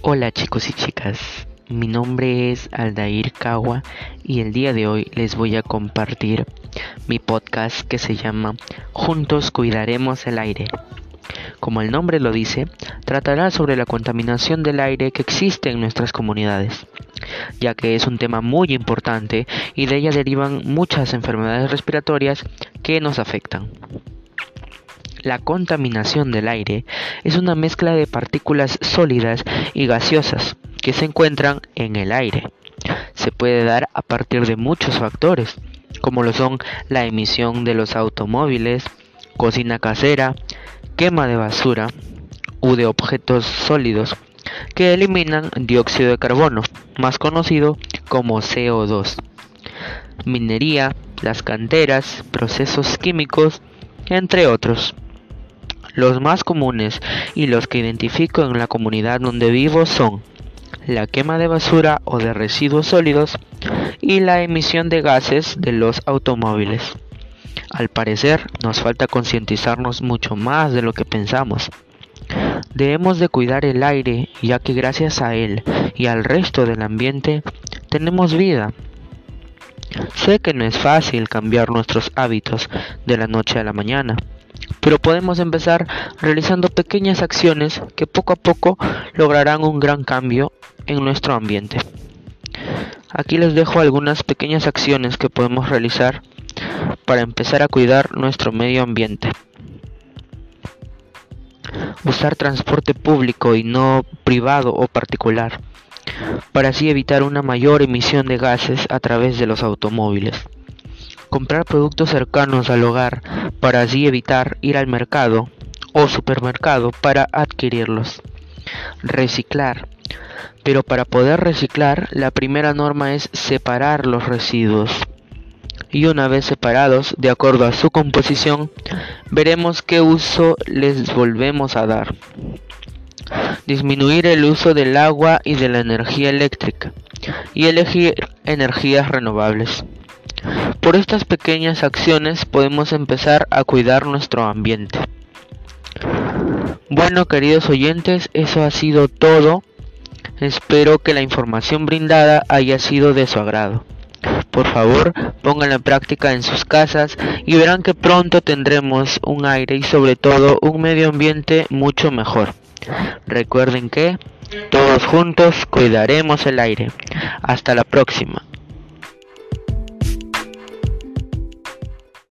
Hola chicos y chicas, mi nombre es Aldair Kawa y el día de hoy les voy a compartir mi podcast que se llama Juntos Cuidaremos el Aire. Como el nombre lo dice, tratará sobre la contaminación del aire que existe en nuestras comunidades, ya que es un tema muy importante y de ella derivan muchas enfermedades respiratorias que nos afectan. La contaminación del aire es una mezcla de partículas sólidas y gaseosas que se encuentran en el aire. Se puede dar a partir de muchos factores, como lo son la emisión de los automóviles, cocina casera, quema de basura u de objetos sólidos que eliminan dióxido de carbono, más conocido como CO2. Minería, las canteras, procesos químicos, entre otros. Los más comunes y los que identifico en la comunidad donde vivo son la quema de basura o de residuos sólidos y la emisión de gases de los automóviles. Al parecer nos falta concientizarnos mucho más de lo que pensamos. Debemos de cuidar el aire ya que gracias a él y al resto del ambiente tenemos vida. Sé que no es fácil cambiar nuestros hábitos de la noche a la mañana, pero podemos empezar realizando pequeñas acciones que poco a poco lograrán un gran cambio en nuestro ambiente. Aquí les dejo algunas pequeñas acciones que podemos realizar para empezar a cuidar nuestro medio ambiente. Usar transporte público y no privado o particular, para así evitar una mayor emisión de gases a través de los automóviles. Comprar productos cercanos al hogar para así evitar ir al mercado o supermercado para adquirirlos. Reciclar. Pero para poder reciclar, la primera norma es separar los residuos. Y una vez separados, de acuerdo a su composición, veremos qué uso les volvemos a dar. Disminuir el uso del agua y de la energía eléctrica y elegir energías renovables. Por estas pequeñas acciones podemos empezar a cuidar nuestro ambiente. Bueno, queridos oyentes, eso ha sido todo. Espero que la información brindada haya sido de su agrado. Por favor, pónganla en práctica en sus casas y verán que pronto tendremos un aire y sobre todo un medio ambiente mucho mejor. Recuerden que todos juntos cuidaremos el aire. Hasta la próxima.